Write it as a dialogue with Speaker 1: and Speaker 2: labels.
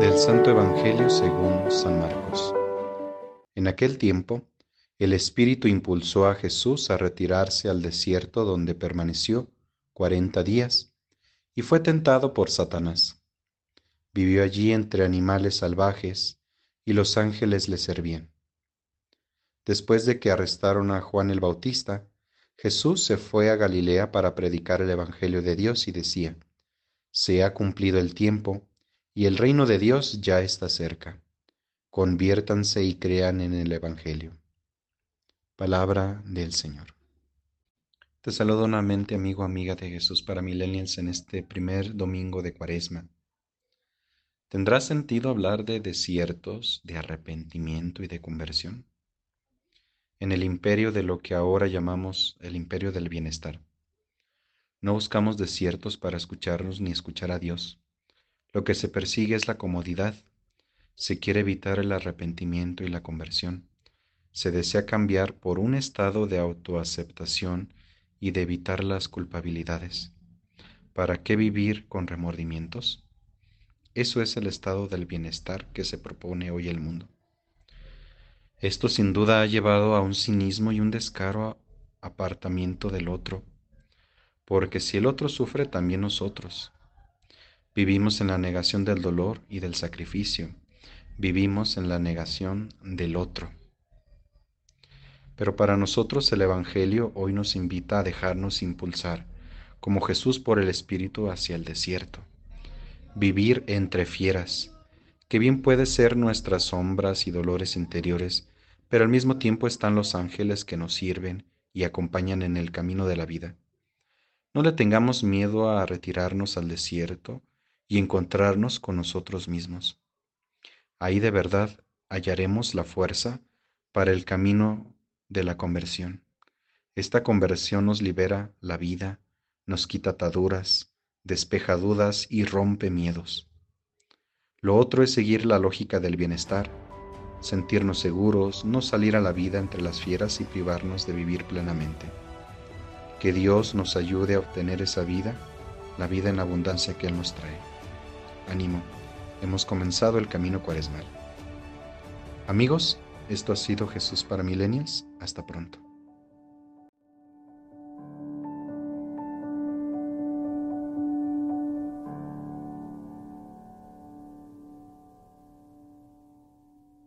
Speaker 1: Del Santo Evangelio según San Marcos. En aquel tiempo, el Espíritu impulsó a Jesús a retirarse al desierto donde permaneció cuarenta días y fue tentado por Satanás. Vivió allí entre animales salvajes y los ángeles le servían. Después de que arrestaron a Juan el Bautista, Jesús se fue a Galilea para predicar el Evangelio de Dios y decía, Se ha cumplido el tiempo y el reino de Dios ya está cerca. Conviértanse y crean en el Evangelio. Palabra del Señor. Te saludo nuevamente, amigo, amiga de Jesús para Millennials en este primer domingo de Cuaresma. ¿Tendrá sentido hablar de desiertos, de arrepentimiento y de conversión? En el imperio de lo que ahora llamamos el imperio del bienestar. No buscamos desiertos para escucharnos ni escuchar a Dios. Lo que se persigue es la comodidad. Se quiere evitar el arrepentimiento y la conversión se desea cambiar por un estado de autoaceptación y de evitar las culpabilidades. ¿Para qué vivir con remordimientos? Eso es el estado del bienestar que se propone hoy el mundo. Esto sin duda ha llevado a un cinismo y un descaro apartamiento del otro, porque si el otro sufre, también nosotros. Vivimos en la negación del dolor y del sacrificio, vivimos en la negación del otro. Pero para nosotros el Evangelio hoy nos invita a dejarnos impulsar, como Jesús por el Espíritu, hacia el desierto. Vivir entre fieras, que bien puede ser nuestras sombras y dolores interiores, pero al mismo tiempo están los ángeles que nos sirven y acompañan en el camino de la vida. No le tengamos miedo a retirarnos al desierto y encontrarnos con nosotros mismos. Ahí de verdad hallaremos la fuerza para el camino de la conversión. Esta conversión nos libera la vida, nos quita ataduras, despeja dudas y rompe miedos. Lo otro es seguir la lógica del bienestar, sentirnos seguros, no salir a la vida entre las fieras y privarnos de vivir plenamente. Que Dios nos ayude a obtener esa vida, la vida en abundancia que Él nos trae. Ánimo, hemos comenzado el camino cuaresmal. Amigos, esto ha sido Jesús para Milenios. Hasta pronto.